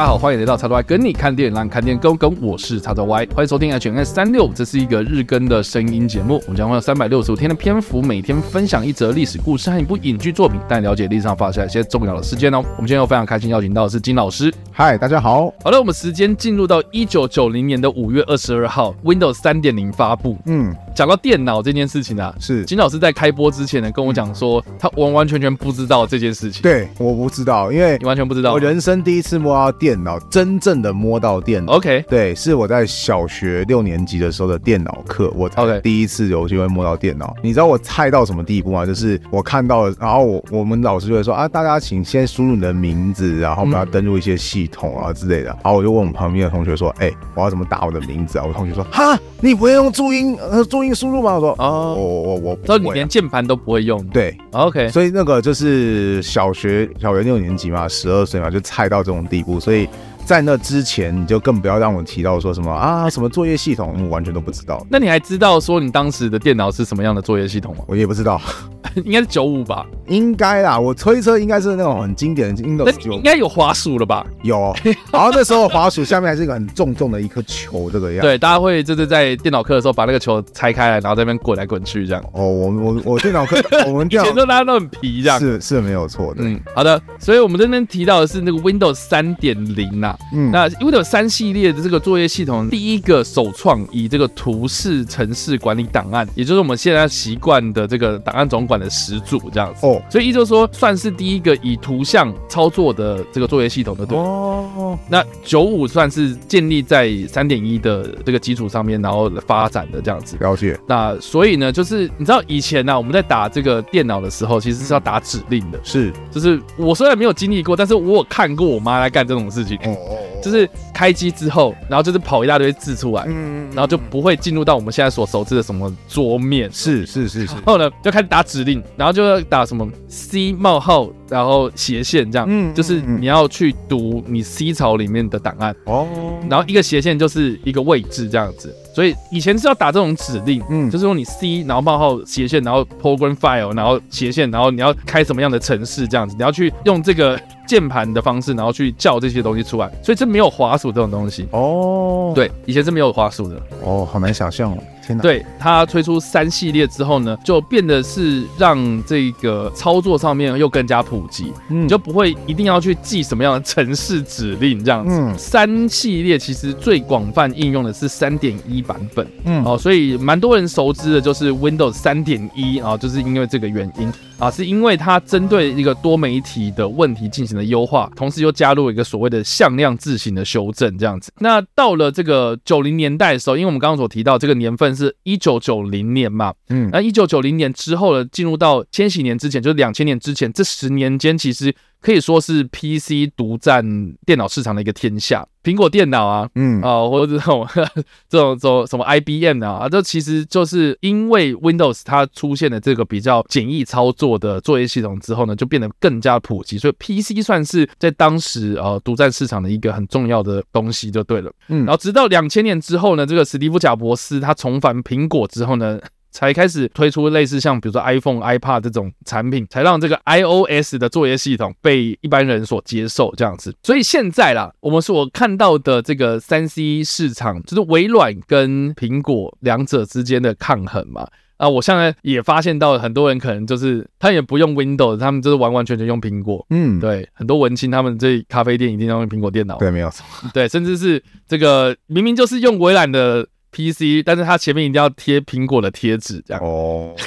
家好，欢迎来到叉叉 Y 跟你看电影，让你看电影更跟。我是叉叉 Y，欢迎收听 HNS 三六，这是一个日更的声音节目。我们将会有三百六十五天的篇幅，每天分享一则历史故事和一部影剧作品，带你了解历史上发生一些重要的事件哦。我们今天又非常开心邀请到的是金老师。嗨，大家好。好了，我们时间进入到一九九零年的五月二十二号，Windows 三点零发布。嗯，讲到电脑这件事情啊，是金老师在开播之前呢跟我讲说，他完完全全不知道这件事情。对，我不知道，因为你完全不知道。我人生第一次摸到电脑，真正的摸到电脑。OK，对，是我在小学六年级的时候的电脑课，我第一次有机会摸到电脑。你知道我菜到什么地步吗？就是我看到了，然后我我们老师就会说啊，大家请先输入你的名字，然后我们要登录一些系统啊之类的。然后我就问我们旁边的同学说，哎、欸，我要怎么打我的名字啊？我同学说，哈，你不会用注音呃注音输入吗？我说，哦，我我我，说你连键盘都不会用。对，OK，所以那个就是小学小学六年级嘛，十二岁嘛，就菜到这种地步，所以。在那之前，你就更不要让我提到说什么啊，什么作业系统，我完全都不知道。那你还知道说你当时的电脑是什么样的作业系统吗？我也不知道，应该是九五吧？应该啦，我推测应该是那种很经典的 Windows 九。应该有滑鼠了吧？有。然后那时候滑鼠下面还是一个很重重的一颗球，这个样。对，大家会就是在电脑课的时候把那个球拆开来，然后在那边滚来滚去这样。哦，我我我电脑课，我们电脑以前都大家都很皮这样。是是没有错的。嗯，好的。所以我们这边提到的是那个 Windows 三点零呐。嗯，那 Windows 三系列的这个作业系统，第一个首创以这个图示城市管理档案，也就是我们现在习惯的这个档案总管的始祖这样子哦。所以也就是说，算是第一个以图像操作的这个作业系统的对哦。那九五算是建立在三点一的这个基础上面，然后发展的这样子。了解。那所以呢，就是你知道以前呢、啊，我们在打这个电脑的时候，其实是要打指令的。是，就是我虽然没有经历过，但是我有看过我妈来干这种事情。哦哦。就是。开机之后，然后就是跑一大堆字出来，嗯，然后就不会进入到我们现在所熟知的什么桌面，是是是是，然后呢就开始打指令，然后就要打什么 C 冒号，然后斜线这样，嗯，就是你要去读你 C 槽里面的档案。哦，然后一个斜线就是一个位置这样子，所以以前是要打这种指令，嗯，就是用你 C 然后冒号斜线，然后 program file，然后斜线，然后你要开什么样的程式这样子，你要去用这个。键盘的方式，然后去叫这些东西出来，所以这没有滑鼠这种东西哦。对，以前是没有滑鼠的哦，好难想象哦。对，它推出三系列之后呢，就变得是让这个操作上面又更加普及，嗯，你就不会一定要去记什么样的程式指令这样子。嗯，三系列其实最广泛应用的是三点一版本，嗯，哦，所以蛮多人熟知的就是 Windows 三点一啊，就是因为这个原因。啊，是因为它针对一个多媒体的问题进行了优化，同时又加入一个所谓的向量字型的修正这样子。那到了这个九零年代的时候，因为我们刚刚所提到这个年份是。一九九零年嘛，嗯，那一九九零年之后呢，进入到千禧年之前，就是两千年之前，这十年间其实可以说是 PC 独占电脑市场的一个天下。苹果电脑啊，嗯啊、呃，或者这种 这种这种什么 IBM 啊，这其实就是因为 Windows 它出现了这个比较简易操作的作业系统之后呢，就变得更加普及，所以 PC 算是在当时呃独占市场的一个很重要的东西就对了。嗯，然后直到两千年之后呢，这个史蒂夫贾伯斯他重返苹果之后呢。才开始推出类似像比如说 iPhone、iPad 这种产品，才让这个 iOS 的作业系统被一般人所接受这样子。所以现在啦，我们所看到的这个三 C 市场，就是微软跟苹果两者之间的抗衡嘛。啊，我现在也发现到很多人可能就是他也不用 Windows，他们就是完完全全用苹果。嗯，对，很多文青他们这咖啡店一定要用苹果电脑。对，没有错。对，甚至是这个明明就是用微软的。PC，但是它前面一定要贴苹果的贴纸，这样哦。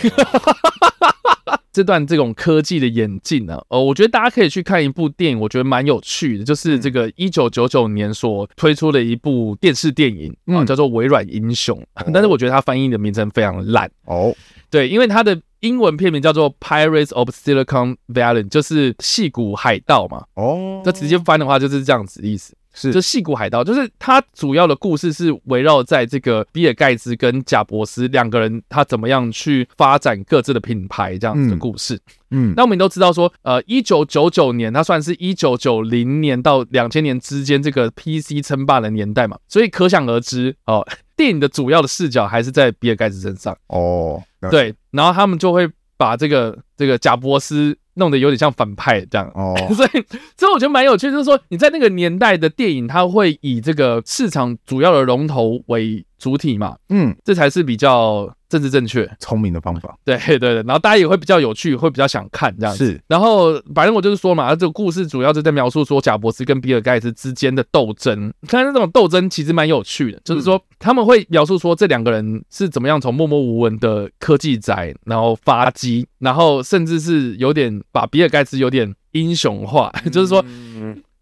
这段这种科技的演进呢，呃，我觉得大家可以去看一部电影，我觉得蛮有趣的，就是这个一九九九年所推出的一部电视电影啊，叫做《微软英雄》，但是我觉得它翻译的名称非常烂哦。对，因为它的英文片名叫做《Pirates of Silicon Valley》，就是戏骨海盗嘛。哦，这直接翻的话就是这样子的意思。是，就戏骨海盗，就是它主要的故事是围绕在这个比尔盖茨跟贾伯斯两个人，他怎么样去发展各自的品牌这样子的故事。嗯，嗯，那我们都知道说，呃，一九九九年，它算是一九九零年到两千年之间这个 PC 称霸的年代嘛，所以可想而知哦，电影的主要的视角还是在比尔盖茨身上。哦，对，然后他们就会把这个这个贾伯斯。弄得有点像反派这样。哦，所以所以我觉得蛮有趣，就是说你在那个年代的电影，它会以这个市场主要的龙头为主体嘛，嗯，这才是比较政治正确、聪明的方法。对对对，然后大家也会比较有趣，会比较想看这样子。是，然后反正我就是说嘛，这个故事主要就在描述说贾伯斯跟比尔盖茨之间的斗争。但是这种斗争其实蛮有趣的，就是说他们会描述说这两个人是怎么样从默默无闻的科技宅，然后发迹，然后甚至是有点把比尔盖茨有点英雄化，就是说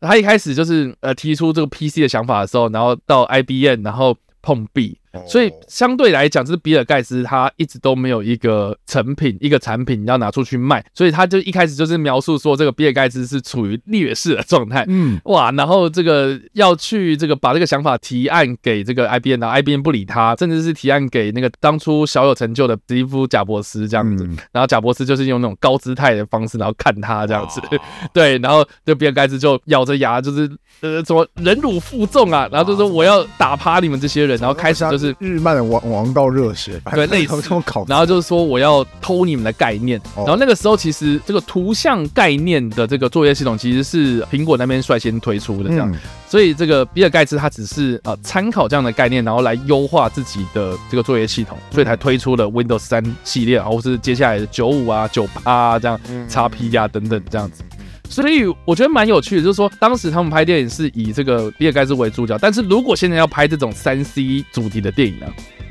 他一开始就是呃提出这个 PC 的想法的时候，然后到 IBM，然后。碰壁，所以相对来讲，就是比尔盖茨他一直都没有一个成品，一个产品要拿出去卖，所以他就一开始就是描述说，这个比尔盖茨是处于劣势的状态，嗯，哇，然后这个要去这个把这个想法提案给这个 IBM，然后 IBM 不理他，甚至是提案给那个当初小有成就的史蒂夫贾伯斯这样子，然后贾伯斯就是用那种高姿态的方式，然后看他这样子，对，然后就比尔盖茨就咬着牙，就是呃，什么忍辱负重啊，然后就说我要打趴你们这些人。然后开始就是日漫的王王道热血，对，类似这种考。然后就是说我要偷你们的概念。然后那个时候其实这个图像概念的这个作业系统其实是苹果那边率先推出的这样。所以这个比尔盖茨他只是呃参考这样的概念，然后来优化自己的这个作业系统，所以才推出了 Windows 三系列，然后是接下来的九五啊、九八啊这样、XP 啊等等这样子。所以我觉得蛮有趣的，就是说当时他们拍电影是以这个比尔盖茨为主角，但是如果现在要拍这种三 C 主题的电影呢，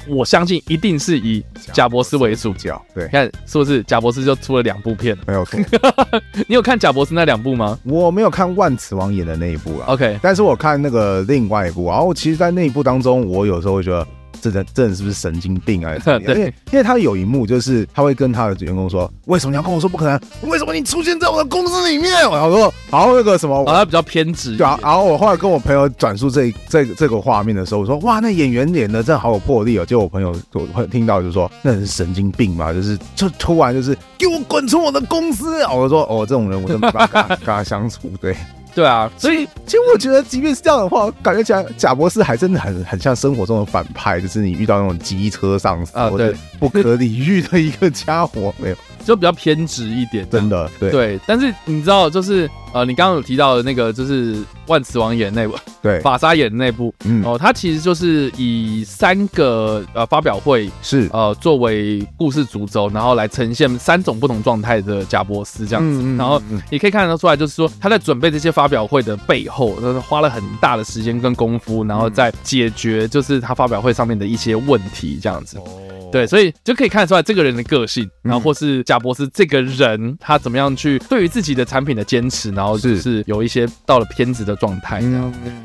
我相信一定是以贾伯斯为主角。对，看是不是贾伯斯就出了两部片？没有错。你有看贾伯斯那两部吗？我没有看万磁王演的那一部啊。OK，但是我看那个另外一部，然后其实，在那一部当中，我有时候会觉得。这人这人是不是神经病啊？对，因为因为他有一幕就是他会跟他的员工说：“为什么你要跟我说不可能？为什么你出现在我的公司里面？”然后说：“然后，那个什么，哦，他比较偏执。”对啊。然后我后来跟我朋友转述这这这个画面的时候，我说：“哇，那演员演的真的好有魄力哦！”结果我朋友我会听到就说：“那人是神经病嘛？就是就突然就是给我滚出我的公司！”我说：“哦，这种人我真没办法跟他相处。”对。对啊，所以其实我觉得，即便是这样的话，感觉起来贾博士还真的很很像生活中的反派，就是你遇到那种机车上司啊，对，不可理喻的一个家伙，没有，就比较偏执一点，真的，对。对。但是你知道，就是呃，你刚刚有提到的那个，就是万磁王演的那部，对，法沙演的那部，嗯，哦，他其实就是以三个呃发表会是。呃作为故事主轴，然后来呈现三种不同状态的贾伯斯这样子，嗯嗯嗯、然后你可以看得出来，就是说他在准备这些发表会的背后，花了很大的时间跟功夫，然后在解决就是他发表会上面的一些问题这样子。对，所以就可以看得出来这个人的个性，然后或是贾伯斯这个人他怎么样去对于自己的产品的坚持，然后就是有一些到了偏执的状态。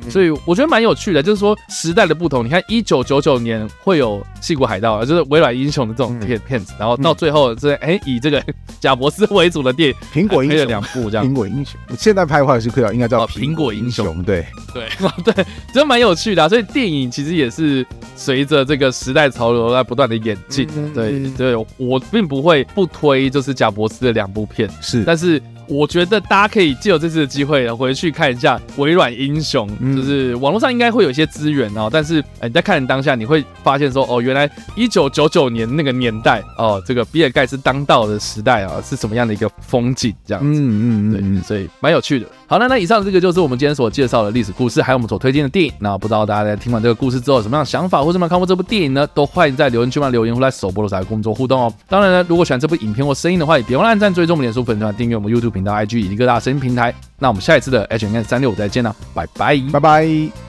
所以我觉得蛮有趣的，就是说时代的不同。你看，一九九九年会有《戏骨海盗》，就是微软英雄的这种片片子，然后到最后是哎以这个 贾伯斯为主的电影，苹果英雄两部这样。苹果英雄现在拍的话是可以应该叫苹果英雄，对对 对，真蛮有趣的啊。所以电影其实也是随着这个时代潮流在不断的演。进对对，我并不会不推，就是贾伯斯的两部片是，但是。我觉得大家可以借由这次的机会回去看一下《微软英雄》，就是网络上应该会有一些资源哦。但是，你在看的当下，你会发现说，哦，原来一九九九年那个年代哦，这个比尔盖茨当道的时代啊，是什么样的一个风景这样子。嗯嗯嗯对，所以蛮有趣的。好，了那以上这个就是我们今天所介绍的历史故事，还有我们所推荐的电影。那不知道大家在听完这个故事之后有什么样的想法，或者有没有看过这部电影呢？都欢迎在留言区嘛留言，或在首播的时候来工作互动哦。当然呢，如果喜欢这部影片或声音的话，也别忘了按赞、追踪我们脸书粉团、订阅我们 YouTube。频道 IG 以及各大声音平台，那我们下一次的 H&M 365再见了，拜拜，拜拜。